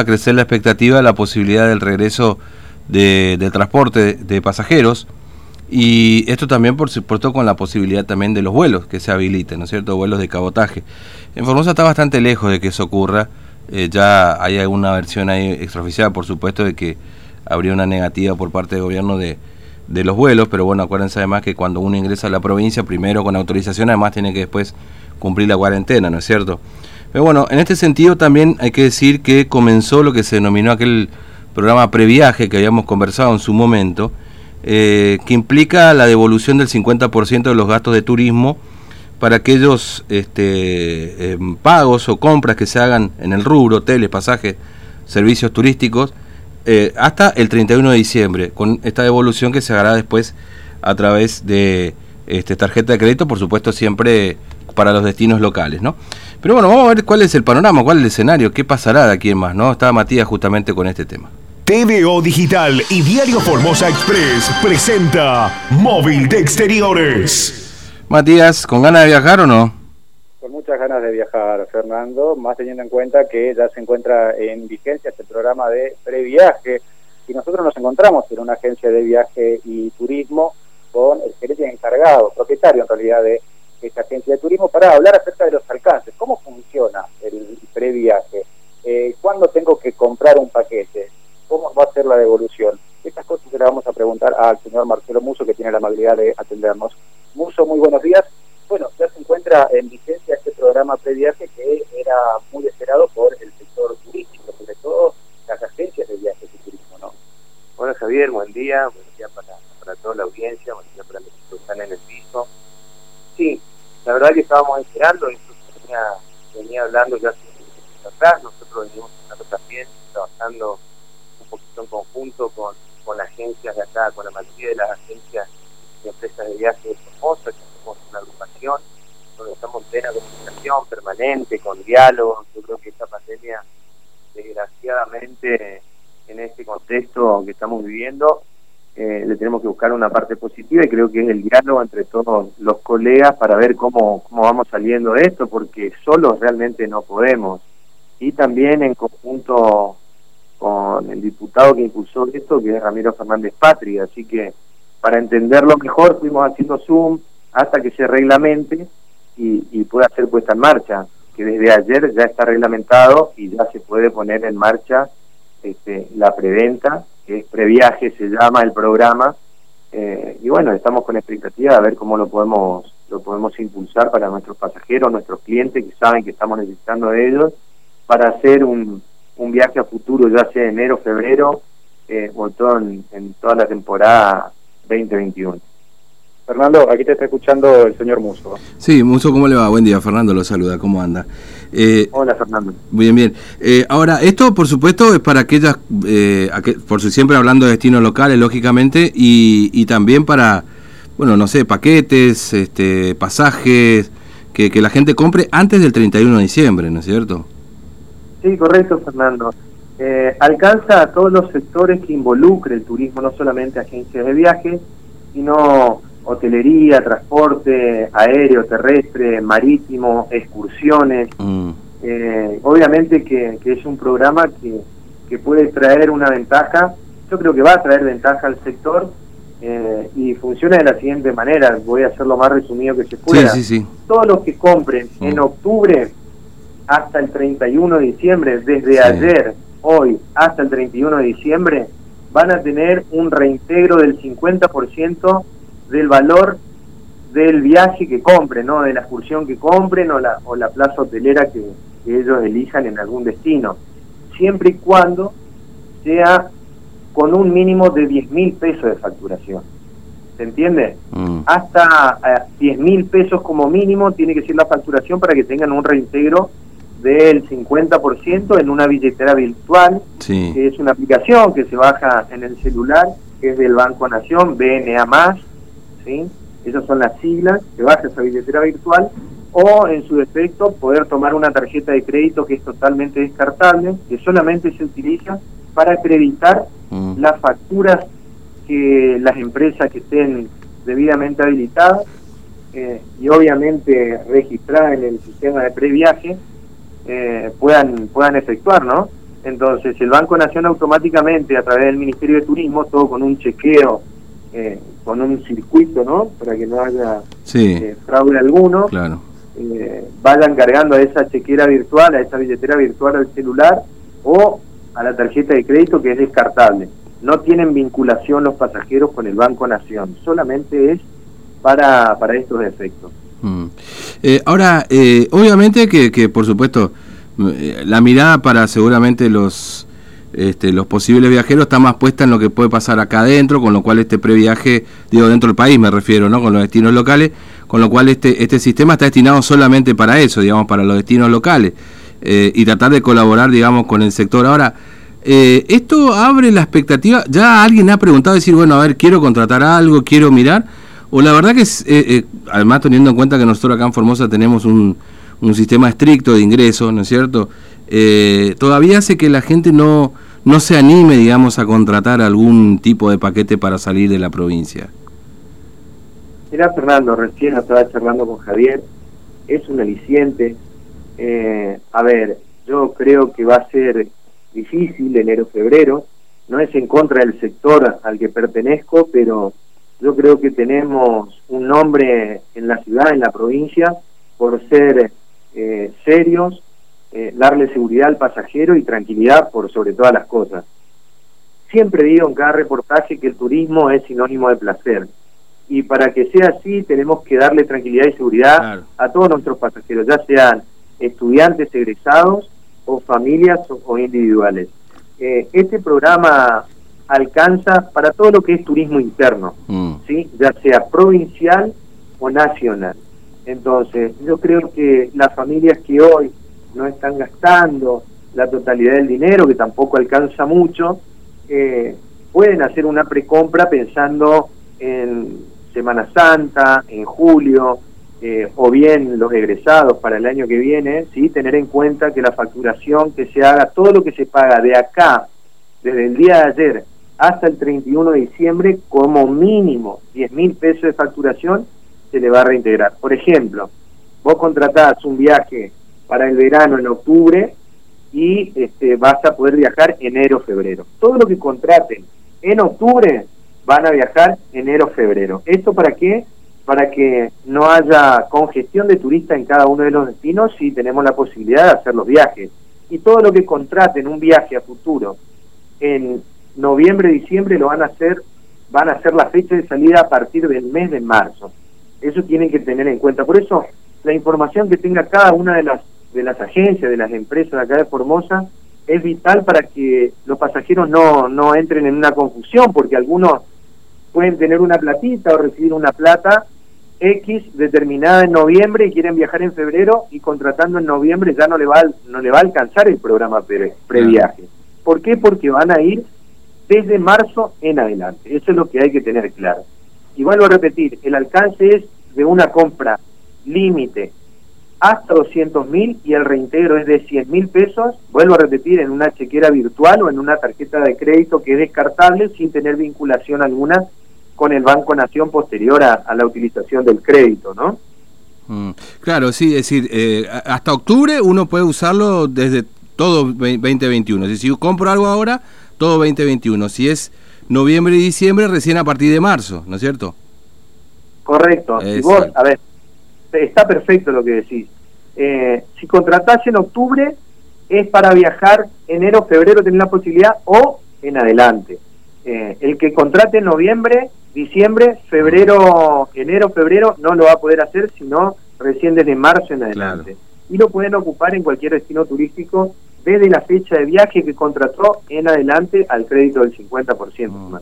a crecer la expectativa de la posibilidad del regreso de, del transporte de pasajeros y esto también, por supuesto, con la posibilidad también de los vuelos que se habiliten, ¿no es cierto? Vuelos de cabotaje. En Formosa está bastante lejos de que eso ocurra. Eh, ya hay alguna versión ahí extraoficial, por supuesto, de que habría una negativa por parte del gobierno de, de los vuelos, pero bueno, acuérdense además que cuando uno ingresa a la provincia, primero con autorización, además tiene que después cumplir la cuarentena, ¿no es cierto? Pero bueno, en este sentido también hay que decir que comenzó lo que se denominó aquel programa previaje que habíamos conversado en su momento, eh, que implica la devolución del 50% de los gastos de turismo para aquellos este, em, pagos o compras que se hagan en el rubro, hoteles, pasajes, servicios turísticos, eh, hasta el 31 de diciembre, con esta devolución que se hará después a través de este, tarjeta de crédito, por supuesto siempre para los destinos locales, ¿no? Pero bueno, vamos a ver cuál es el panorama, cuál es el escenario, qué pasará de aquí en más, ¿no? Estaba Matías justamente con este tema. TVO Digital y Diario Formosa Express presenta Móvil de Exteriores. Matías, ¿con ganas de viajar o no? Con muchas ganas de viajar, Fernando, más teniendo en cuenta que ya se encuentra en vigencia este programa de previaje y nosotros nos encontramos en una agencia de viaje y turismo con el gerente encargado, propietario en realidad de esta agencia de turismo, para hablar acerca de los alcances, cómo funciona el previaje, eh, cuándo tengo que comprar un paquete, cómo va a ser la devolución. Estas cosas se las vamos a preguntar al señor Marcelo Muso, que tiene la amabilidad de atendernos. Muso, muy buenos días. Bueno, ya se encuentra en vigencia este programa previaje que era muy esperado por el sector turístico, sobre todo las agencias de viajes y turismo, ¿no? Bueno, Javier, buen día, buen día para, para toda la audiencia, buen día para los que están en el piso. Sí, la verdad que estábamos esperando, esto venía, hablando ya hace atrás, nosotros venimos también trabajando poquito en conjunto con, con agencias de acá, con la mayoría de las agencias de empresas de viaje de Formosa, que somos una agrupación, donde estamos en plena comunicación permanente, con diálogo. Yo creo que esta pandemia, desgraciadamente, en este contexto que estamos viviendo, eh, le tenemos que buscar una parte positiva y creo que es el diálogo entre todos los colegas para ver cómo, cómo vamos saliendo de esto, porque solos realmente no podemos. Y también en conjunto con el diputado que impulsó esto, que es Ramiro Fernández Patri, así que para entenderlo mejor fuimos haciendo Zoom hasta que se reglamente y, y pueda ser puesta en marcha, que desde ayer ya está reglamentado y ya se puede poner en marcha este, la preventa, que es previaje, se llama el programa, eh, y bueno, estamos con expectativa de ver cómo lo podemos lo podemos impulsar para nuestros pasajeros, nuestros clientes que saben que estamos necesitando de ellos, para hacer un, un viaje a futuro, ya sea enero, febrero, eh, o todo en, toda la temporada 2021. Fernando, aquí te está escuchando el señor Muso. Sí, Muso, ¿cómo le va? Buen día, Fernando lo saluda, ¿cómo anda? Eh, Hola, Fernando. Bien, bien. Eh, ahora, esto, por supuesto, es para aquellas, eh, por siempre hablando de destinos locales, lógicamente, y, y también para, bueno, no sé, paquetes, este, pasajes, que, que la gente compre antes del 31 de diciembre, ¿no es cierto? Sí, correcto, Fernando. Eh, alcanza a todos los sectores que involucre el turismo, no solamente agencias de viaje, sino hotelería, transporte aéreo, terrestre, marítimo, excursiones. Mm. Eh, obviamente que, es un programa que, que puede traer una ventaja, yo creo que va a traer ventaja al sector eh, y funciona de la siguiente manera, voy a hacer lo más resumido que se pueda. Sí, sí, sí. Todos los que compren en mm. octubre hasta el 31 de diciembre, desde ayer, hoy, hasta el 31 de diciembre, van a tener un reintegro del 50% del valor del viaje que compren, ¿no? de la excursión que compren o la, o la plaza hotelera que, ellos elijan en algún destino, siempre y cuando sea con un mínimo de 10 mil pesos de facturación. ¿Se entiende? Mm. Hasta 10 eh, mil pesos como mínimo tiene que ser la facturación para que tengan un reintegro del 50% en una billetera virtual, que es una aplicación que se baja en el celular, que es del Banco Nación, BNA+, ¿sí? esas son las siglas, se baja esa billetera virtual, o en su defecto poder tomar una tarjeta de crédito que es totalmente descartable, que solamente se utiliza para acreditar mm. las facturas que las empresas que estén debidamente habilitadas eh, y obviamente registradas en el sistema de previaje eh, puedan puedan efectuar, ¿no? Entonces, el Banco Nación automáticamente, a través del Ministerio de Turismo, todo con un chequeo, eh, con un circuito, ¿no? Para que no haya eh, fraude alguno, claro. eh, vayan cargando a esa chequera virtual, a esa billetera virtual al celular o a la tarjeta de crédito que es descartable. No tienen vinculación los pasajeros con el Banco Nación, solamente es para, para estos efectos. Mm. Eh, ahora, obviamente que, que, por supuesto, la mirada para seguramente los este, los posibles viajeros está más puesta en lo que puede pasar acá adentro, con lo cual este previaje, digo dentro del país me refiero, ¿no? con los destinos locales, con lo cual este, este sistema está destinado solamente para eso, digamos, para los destinos locales, y tratar de colaborar, digamos, con el sector. Ahora, esto abre la expectativa, ya alguien ha preguntado, decir, bueno, a ver, quiero contratar algo, quiero mirar, o la verdad que es, eh, eh, además teniendo en cuenta que nosotros acá en Formosa tenemos un, un sistema estricto de ingresos, ¿no es cierto? Eh, todavía hace que la gente no, no se anime, digamos, a contratar algún tipo de paquete para salir de la provincia. Mira, Fernando, recién estaba charlando con Javier, es un aliciente. a ver, yo creo que va a ser difícil enero-febrero, no es en contra del sector al que pertenezco, pero yo creo que tenemos un nombre en la ciudad, en la provincia, por ser eh, serios, eh, darle seguridad al pasajero y tranquilidad por sobre todas las cosas. Siempre digo en cada reportaje que el turismo es sinónimo de placer. Y para que sea así tenemos que darle tranquilidad y seguridad a todos nuestros pasajeros, ya sean estudiantes egresados o familias o, individuales. Eh, este programa alcanza para todo lo que es turismo interno, mm. ¿sí? ya sea provincial o nacional. Entonces, yo creo que las familias que hoy no están gastando la totalidad del dinero, que tampoco alcanza mucho, eh, pueden hacer una precompra pensando en Semana Santa, en julio, eh, o bien los egresados para el año que viene, ¿sí? tener en cuenta que la facturación que se haga, todo lo que se paga de acá, desde el día de ayer hasta el 31 de diciembre, como mínimo 10 mil pesos de facturación se le va a reintegrar. Por ejemplo, vos contratás un viaje para el verano en octubre y este, vas a poder viajar enero, febrero. Todo lo que contraten en octubre van a viajar enero, febrero. ¿Esto para qué? Para que no haya congestión de turistas en cada uno de los destinos y tenemos la posibilidad de hacer los viajes. Y todo lo que contraten un viaje a futuro en noviembre, diciembre lo van a hacer, van a ser la fecha de salida a partir del mes de marzo. Eso tienen que tener en cuenta. Por eso, la información que tenga cada una de las, de las agencias, de las empresas de acá de Formosa, es vital para que los pasajeros no, no entren en una confusión, porque algunos pueden tener una platita o recibir una plata X determinada en noviembre y quieren viajar en febrero y contratando en noviembre ya no le va, no le va a alcanzar el programa pre, previaje. ¿Por qué? Porque van a ir desde marzo en adelante. Eso es lo que hay que tener claro. Y vuelvo a repetir, el alcance es de una compra límite hasta 200 mil y el reintegro es de 100 mil pesos, vuelvo a repetir, en una chequera virtual o en una tarjeta de crédito que es descartable sin tener vinculación alguna con el Banco Nación posterior a, la utilización del crédito, ¿no? Mm, claro, sí, es decir, eh, hasta octubre uno puede usarlo desde todo 2021. Es decir, si compro algo ahora, todo 2021. Si es noviembre y diciembre, recién a partir de marzo, ¿no es cierto? Correcto. vos, a ver, está perfecto lo que decís. Eh, si contratás en octubre, es para viajar enero, febrero, tener la posibilidad, o en adelante. Eh, el que contrate en noviembre, diciembre, febrero, enero, febrero, no lo va a poder hacer, sino recién desde marzo en adelante. Y lo pueden ocupar en cualquier destino turístico desde la fecha de viaje que contrató en adelante al crédito del 50%. Mm.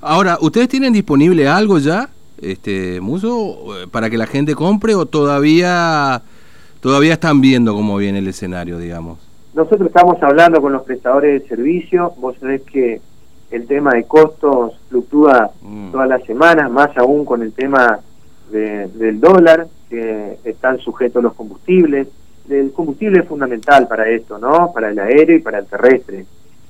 Ahora, ¿ustedes tienen disponible algo ya, este Muso, para que la gente compre o todavía todavía están viendo cómo viene el escenario, digamos? Nosotros estamos hablando con los prestadores de servicio, vos sabés que el tema de costos fluctúa mm. todas las semanas, más aún con el tema del dólar, que están sujetos los combustibles, el combustible es fundamental para esto, ¿no? Para el aéreo y para el terrestre.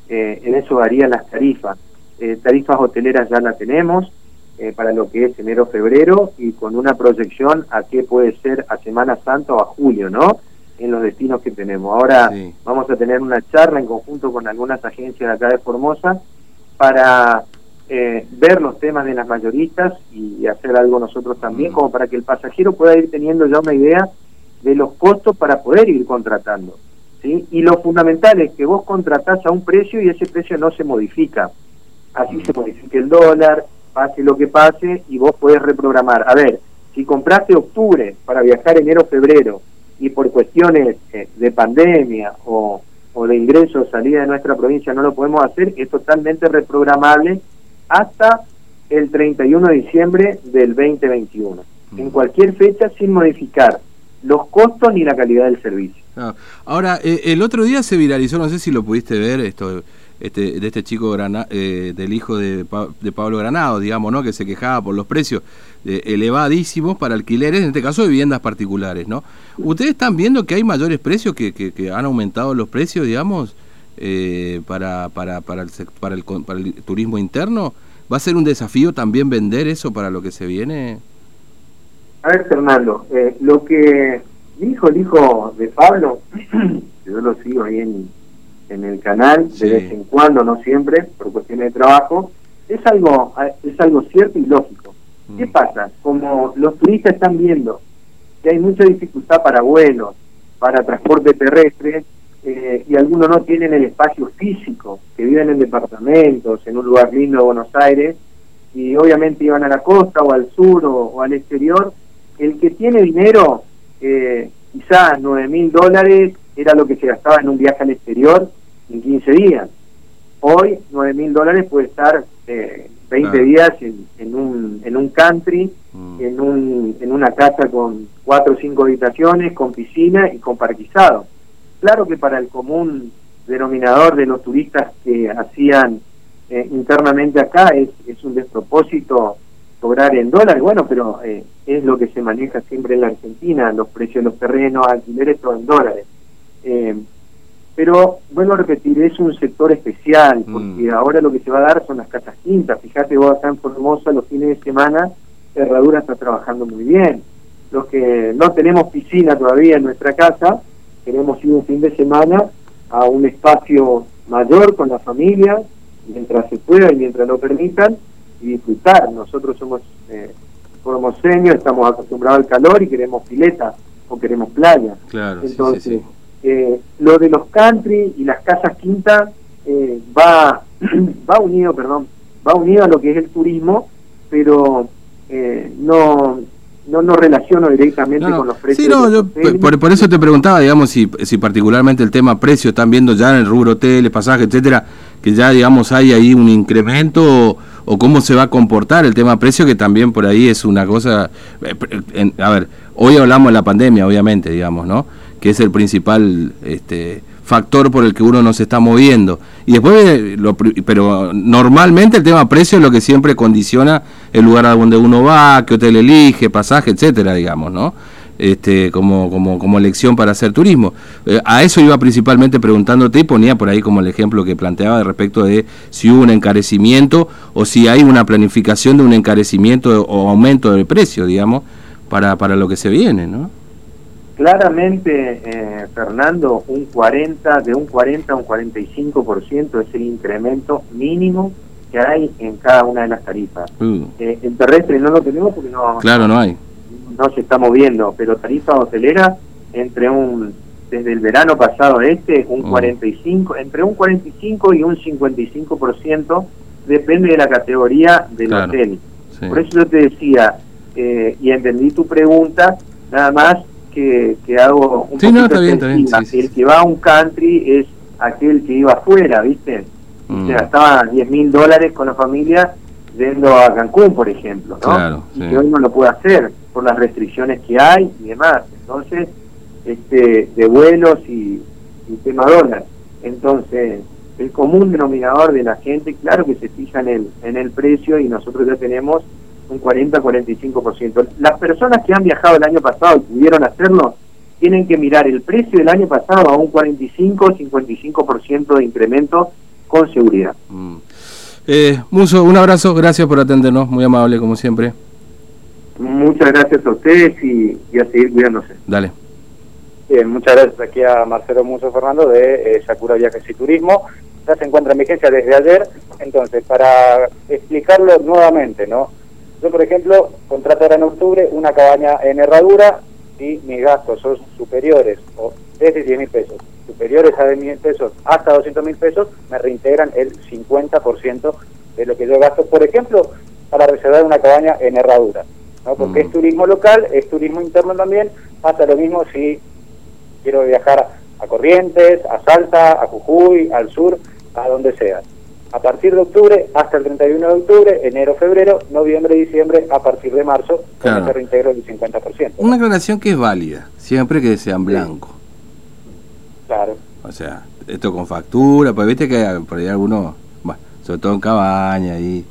Eh, en eso varían las tarifas. Eh, tarifas hoteleras ya las tenemos eh, para lo que es enero-febrero y con una proyección a qué puede ser a Semana Santa o a julio, ¿no? en los destinos que tenemos. Ahora vamos a tener una charla en conjunto con algunas agencias de acá de Formosa para eh, ver los temas de las mayoristas y hacer algo nosotros también, como para que el pasajero pueda ir teniendo ya una idea de los costos para poder ir contratando. ¿sí? Y lo fundamental es que vos contratás a un precio y ese precio no se modifica. Así se modifica el dólar, pase lo que pase y vos podés reprogramar. A ver, si compraste octubre para viajar enero, febrero y por cuestiones eh, de pandemia o, o de ingresos, salida de nuestra provincia no lo podemos hacer, es totalmente reprogramable hasta el 31 de diciembre del 2021. En mm. cualquier fecha sin modificar los costos ni la calidad del servicio. Ah, ahora, eh, el otro día se viralizó, no sé si lo pudiste ver, esto este, de este chico eh, del hijo de, de, Pablo Granado, digamos, ¿no? que se quejaba por los precios eh, elevadísimos para alquileres, en este caso de viviendas particulares. ¿no? ¿Ustedes están viendo que hay mayores precios, que, que, han aumentado los precios, digamos, para, para, para, el, para, el, para el turismo interno? ¿Va a ser un desafío también vender eso para lo que se viene? A ver, Fernando, eh, lo que dijo el hijo de Pablo, yo lo sigo ahí en, en el canal de vez en cuando, no siempre, por cuestiones de trabajo, es algo, es algo cierto y lógico. ¿Qué mm. pasa? Como los turistas están viendo que hay mucha dificultad para vuelos, para transporte terrestre, eh, y algunos no tienen el espacio físico, que viven en departamentos, en un lugar lindo de Buenos Aires, y obviamente iban a la costa o al sur o al exterior, el que tiene dinero, eh, quizás 9 mil dólares era lo que se gastaba en un viaje al exterior en 15 días. Hoy 9 mil dólares puede estar eh, 20 días en, en, un, en un country, mm. en, un, en una casa con 4 o 5 habitaciones, con piscina y con parquizado. Claro que para el común denominador de los turistas que hacían eh, internamente acá es, es un despropósito cobrar en dólares, bueno, pero eh, es lo que se maneja siempre en la Argentina, los precios de los terrenos, alquileres, todo en dólares. Eh, pero, bueno, repetir, es un sector especial, mm. porque ahora lo que se va a dar son las casas quintas. Fíjate vos acá en Formosa los fines de semana, Herradura está trabajando muy bien. Los que no tenemos piscina todavía en nuestra casa, queremos ir un fin de semana a un espacio mayor con la familia, mientras se pueda y mientras lo permitan, y disfrutar. Nosotros somos eh, formoseños, estamos acostumbrados al calor y queremos pileta o queremos playa. Claro, Entonces, Eh, lo de los country y las casas quintas eh, va, va unido, perdón, va unido a lo que es el turismo, pero eh, no no no relaciono directamente con los precios. Sí, no, yo, por, por, eso te preguntaba, digamos, si, si particularmente el tema precio están viendo ya en el rubro hoteles, pasajes, etcétera, que ya, digamos, hay ahí un incremento o, cómo se va a comportar el tema precio, que también por ahí es una cosa. Eh, a ver, hoy hablamos de la pandemia, obviamente, digamos, ¿no? Que es el principal este, factor por el que uno no se está moviendo. Y después, lo, pero normalmente el tema precio es lo que siempre condiciona el lugar a donde uno va, qué hotel elige, pasaje, etcétera, digamos, ¿no? Este, como, como, como elección para hacer turismo. Eh, a eso iba principalmente preguntándote y ponía por ahí como el ejemplo que planteaba respecto de si hubo un encarecimiento o si hay una planificación de un encarecimiento o aumento del precio, digamos, para, para lo que se viene, ¿no? Claramente, eh, Fernando, un 40, de un 40 a un 45% es el incremento mínimo que hay en cada una de las tarifas. Uh. Eh, en terrestre no lo tenemos porque no, claro, no hay. No se está moviendo, pero tarifa hotelera entre un desde el verano pasado este un 45, uh. entre un 45 y un 55% depende de la categoría del hotel. Por eso yo te decía eh, y entendí tu pregunta, nada más que, hago un sí, no, está bien, está bien. el que va a un country es aquel que iba afuera, ¿viste? Mm. Se gastaba 10 mil dólares con la familia yendo a Cancún, por ejemplo, ¿no? y que hoy no lo puede hacer por las restricciones que hay y demás. Entonces, este de vuelos y, y tema dólar. Entonces, el común denominador de la gente, claro que se fija en el, en el precio y nosotros ya tenemos un 40-45%. Las personas que han viajado el año pasado y pudieron hacerlo, tienen que mirar el precio del año pasado a un 45-55% de incremento con seguridad. Mm. Eh, Muso, un abrazo, gracias por atendernos, muy amable como siempre. Muchas gracias a ustedes y, y a seguir cuidándose. Dale. Bien, muchas gracias aquí a Marcelo Muso Fernando de eh, Sakura Viajes y Turismo. Ya se encuentra en vigencia desde ayer, entonces, para explicarlo nuevamente, ¿no? Yo, por ejemplo, contrato ahora en octubre una cabaña en herradura y mis gastos son superiores, o desde 10 mil pesos, superiores a 10 mil pesos hasta 200 mil pesos, me reintegran el 50% de lo que yo gasto, por ejemplo, para reservar una cabaña en herradura. ¿no? Porque Mm. es turismo local, es turismo interno también, pasa lo mismo si quiero viajar a Corrientes, a Salta, a Jujuy, al sur, a donde sea. A partir de octubre hasta el 31 de octubre, enero, febrero, noviembre, diciembre, a partir de marzo, con Claro. ese reintegro del 50%. Una aclaración que es válida, siempre que sean blanco. Claro. O sea, esto con factura, pues viste que hay- por ahí algunos, bueno, sobre todo en cabaña y...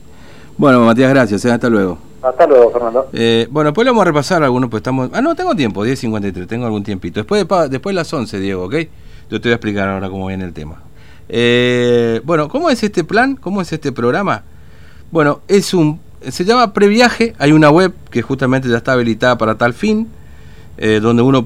Bueno, Matías, gracias, eh, hasta luego. Hasta luego, Fernando. Eh, bueno, después le vamos a repasar algunos, pues estamos... Ah, no, tengo tiempo, 10.53, tengo algún tiempito. Después de, después de las 11, Diego, ¿ok? Yo te voy a explicar ahora cómo viene el tema. Eh, bueno, ¿cómo es este plan? ¿Cómo es este programa? Bueno, es un... Se llama Previaje, hay una web que justamente ya está habilitada para tal fin, eh, donde uno puede...